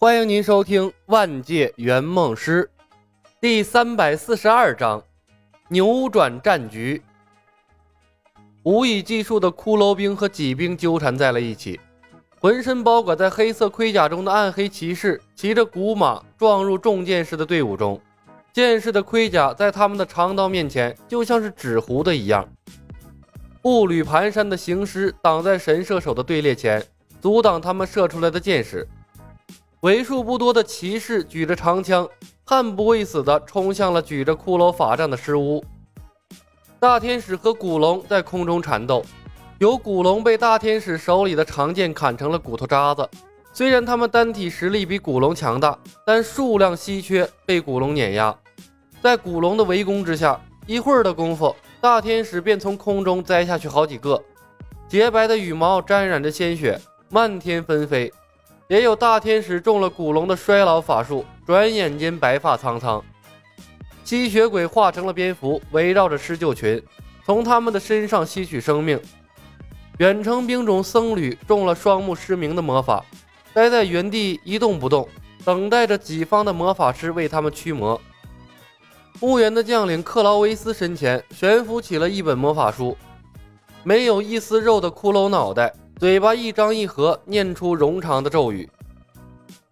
欢迎您收听《万界圆梦师》第三百四十二章：扭转战局。无以计数的骷髅兵和戟兵纠缠在了一起，浑身包裹在黑色盔甲中的暗黑骑士骑着古马撞入重剑士的队伍中，剑士的盔甲在他们的长刀面前就像是纸糊的一样。步履蹒跚的行尸挡在神射手的队列前，阻挡他们射出来的箭矢。为数不多的骑士举着长枪，悍不畏死地冲向了举着骷髅法杖的尸巫。大天使和古龙在空中缠斗，有古龙被大天使手里的长剑砍成了骨头渣子。虽然他们单体实力比古龙强大，但数量稀缺，被古龙碾压。在古龙的围攻之下，一会儿的功夫，大天使便从空中栽下去好几个，洁白的羽毛沾染着鲜血，漫天纷飞。也有大天使中了古龙的衰老法术，转眼间白发苍苍。吸血鬼化成了蝙蝠，围绕着施救群，从他们的身上吸取生命。远程兵种僧侣中了双目失明的魔法，待在原地一动不动，等待着己方的魔法师为他们驱魔。墓园的将领克劳维斯身前悬浮起了一本魔法书，没有一丝肉的骷髅脑袋。嘴巴一张一合，念出冗长的咒语。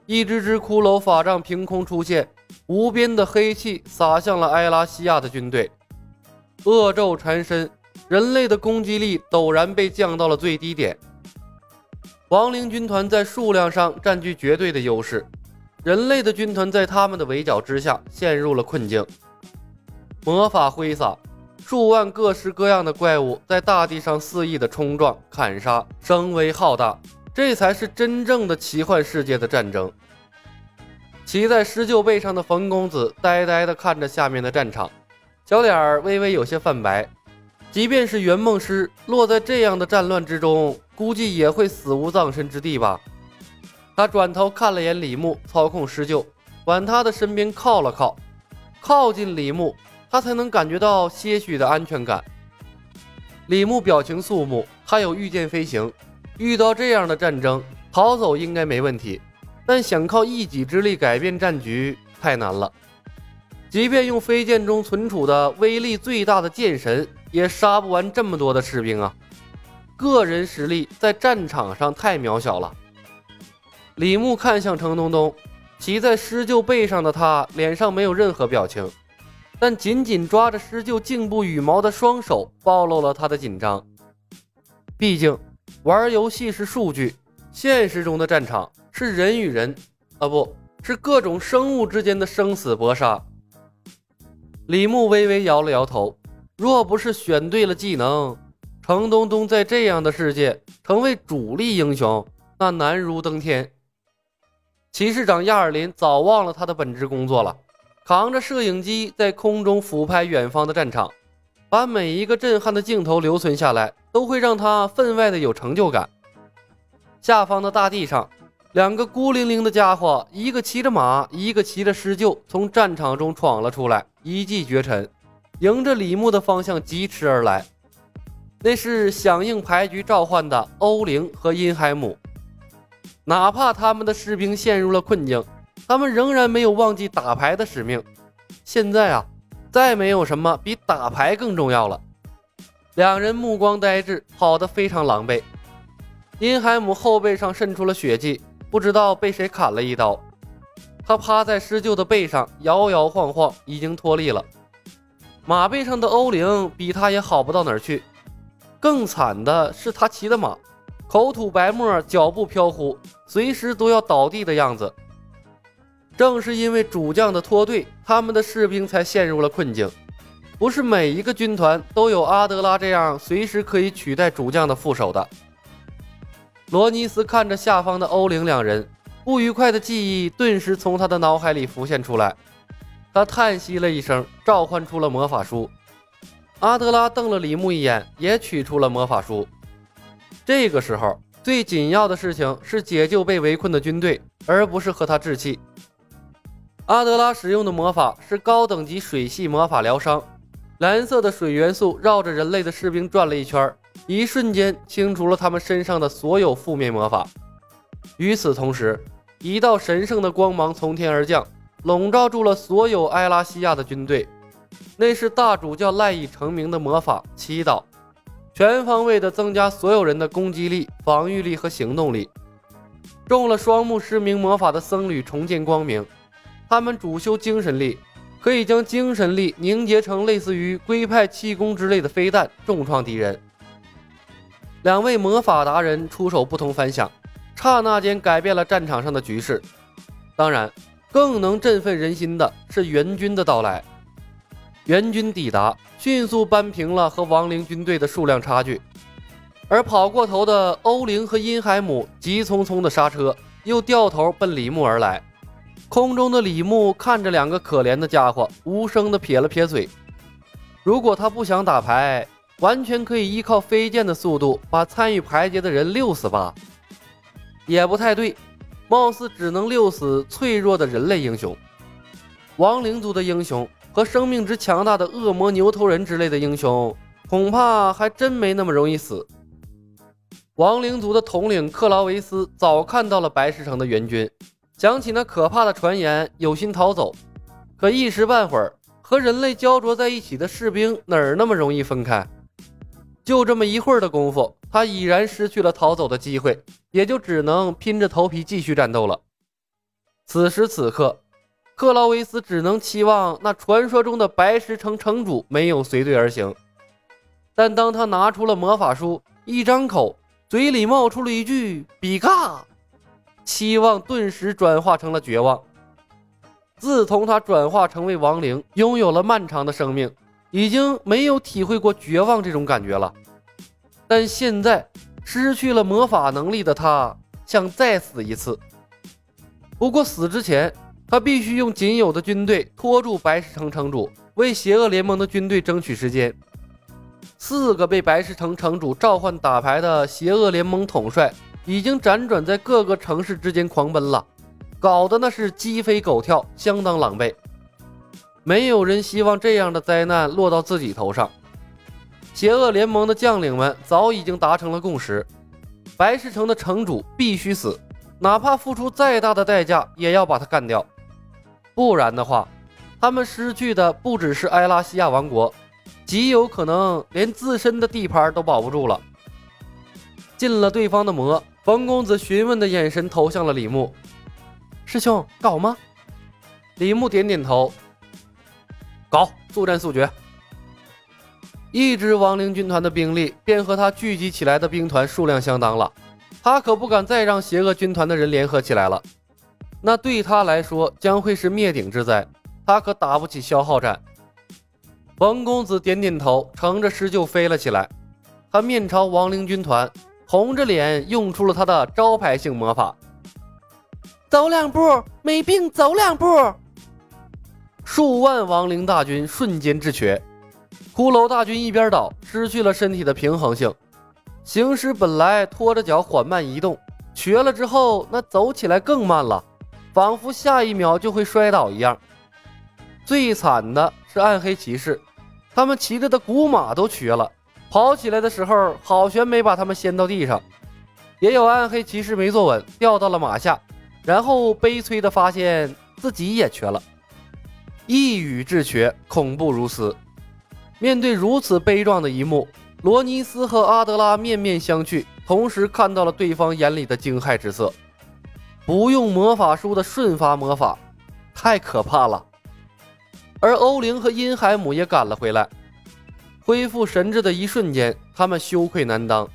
一只只骷髅法杖凭空出现，无边的黑气洒向了埃拉西亚的军队。恶咒缠身，人类的攻击力陡然被降到了最低点。亡灵军团在数量上占据绝对的优势，人类的军团在他们的围剿之下陷入了困境。魔法挥洒。数万各式各样的怪物在大地上肆意的冲撞、砍杀，声威浩大。这才是真正的奇幻世界的战争。骑在狮鹫背上的冯公子呆呆地看着下面的战场，小脸儿微微有些泛白。即便是圆梦师，落在这样的战乱之中，估计也会死无葬身之地吧。他转头看了眼李牧，操控狮鹫往他的身边靠了靠，靠近李牧。他才能感觉到些许的安全感。李牧表情肃穆，他有御剑飞行，遇到这样的战争，逃走应该没问题，但想靠一己之力改变战局太难了。即便用飞剑中存储的威力最大的剑神，也杀不完这么多的士兵啊！个人实力在战场上太渺小了。李牧看向程东东，骑在狮鹫背上的他，脸上没有任何表情。但紧紧抓着施救颈部羽毛的双手暴露了他的紧张。毕竟，玩游戏是数据，现实中的战场是人与人，啊，不是各种生物之间的生死搏杀。李牧微微摇了摇头，若不是选对了技能，程东东在这样的世界成为主力英雄，那难如登天。骑士长亚尔林早忘了他的本职工作了。扛着摄影机在空中俯拍远方的战场，把每一个震撼的镜头留存下来，都会让他分外的有成就感。下方的大地上，两个孤零零的家伙，一个骑着马，一个骑着狮鹫，从战场中闯了出来，一骑绝尘，迎着李牧的方向疾驰而来。那是响应牌局召唤的欧灵和阴海姆，哪怕他们的士兵陷入了困境。他们仍然没有忘记打牌的使命。现在啊，再没有什么比打牌更重要了。两人目光呆滞，跑得非常狼狈。阴海姆后背上渗出了血迹，不知道被谁砍了一刀。他趴在施救的背上，摇摇晃晃，已经脱力了。马背上的欧灵比他也好不到哪儿去。更惨的是，他骑的马口吐白沫，脚步飘忽，随时都要倒地的样子。正是因为主将的脱队，他们的士兵才陷入了困境。不是每一个军团都有阿德拉这样随时可以取代主将的副手的。罗尼斯看着下方的欧灵两人，不愉快的记忆顿时从他的脑海里浮现出来。他叹息了一声，召唤出了魔法书。阿德拉瞪了李牧一眼，也取出了魔法书。这个时候，最紧要的事情是解救被围困的军队，而不是和他置气。阿德拉使用的魔法是高等级水系魔法疗伤，蓝色的水元素绕着人类的士兵转了一圈，一瞬间清除了他们身上的所有负面魔法。与此同时，一道神圣的光芒从天而降，笼罩住了所有埃拉西亚的军队。那是大主教赖以成名的魔法祈祷，全方位的增加所有人的攻击力、防御力和行动力。中了双目失明魔法的僧侣重见光明，他们主修精神力，可以将精神力凝结成类似于龟派气功之类的飞弹，重创敌人。两位魔法达人出手不同凡响，刹那间改变了战场上的局势。当然，更能振奋人心的是援军的到来。援军抵达，迅速扳平了和亡灵军队的数量差距。而跑过头的欧灵和阴海姆急匆匆的刹车，又掉头奔李牧而来。空中的李牧看着两个可怜的家伙，无声的撇了撇嘴。如果他不想打牌，完全可以依靠飞剑的速度把参与排劫的人溜死吧？也不太对，貌似只能溜死脆弱的人类英雄。亡灵族的英雄。和生命之强大的恶魔牛头人之类的英雄，恐怕还真没那么容易死。亡灵族的统领克劳维斯早看到了白石城的援军，想起那可怕的传言，有心逃走。可一时半会儿和人类焦灼在一起的士兵哪儿那么容易分开？就这么一会儿的功夫，他已然失去了逃走的机会，也就只能拼着头皮继续战斗了。此时此刻。克劳维斯只能期望那传说中的白石城城主没有随队而行，但当他拿出了魔法书，一张口，嘴里冒出了一句“比嘎”，期望顿时转化成了绝望。自从他转化成为亡灵，拥有了漫长的生命，已经没有体会过绝望这种感觉了。但现在失去了魔法能力的他，想再死一次。不过死之前。他必须用仅有的军队拖住白石城城主，为邪恶联盟的军队争取时间。四个被白石城城主召唤打牌的邪恶联盟统帅，已经辗转在各个城市之间狂奔了，搞得那是鸡飞狗跳，相当狼狈。没有人希望这样的灾难落到自己头上。邪恶联盟的将领们早已经达成了共识：白石城的城主必须死，哪怕付出再大的代价，也要把他干掉。不然的话，他们失去的不只是埃拉西亚王国，极有可能连自身的地盘都保不住了。进了对方的魔，冯公子询问的眼神投向了李牧：“师兄，搞吗？”李牧点点头：“搞，速战速决。”一支亡灵军团的兵力便和他聚集起来的兵团数量相当了，他可不敢再让邪恶军团的人联合起来了。那对他来说将会是灭顶之灾，他可打不起消耗战。冯公子点点头，乘着狮鹫飞了起来。他面朝亡灵军团，红着脸用出了他的招牌性魔法：“走两步，没病；走两步。”数万亡灵大军瞬间智瘸，骷髅大军一边倒，失去了身体的平衡性，行尸本来拖着脚缓慢移动，瘸了之后，那走起来更慢了。仿佛下一秒就会摔倒一样。最惨的是暗黑骑士，他们骑着的古马都瘸了，跑起来的时候好悬没把他们掀到地上。也有暗黑骑士没坐稳，掉到了马下，然后悲催的发现自己也瘸了。一语致瘸，恐怖如斯。面对如此悲壮的一幕，罗尼斯和阿德拉面面相觑，同时看到了对方眼里的惊骇之色。不用魔法书的瞬发魔法，太可怕了。而欧灵和阴海姆也赶了回来，恢复神智的一瞬间，他们羞愧难当。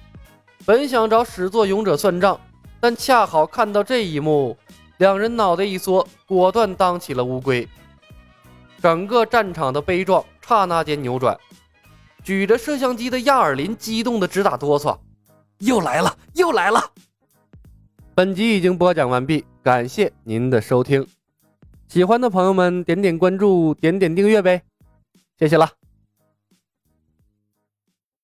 本想找始作俑者算账，但恰好看到这一幕，两人脑袋一缩，果断当起了乌龟。整个战场的悲壮刹那间扭转，举着摄像机的亚尔林激动的直打哆嗦：“又来了，又来了！”本集已经播讲完毕，感谢您的收听。喜欢的朋友们点点关注，点点订阅呗，谢谢了。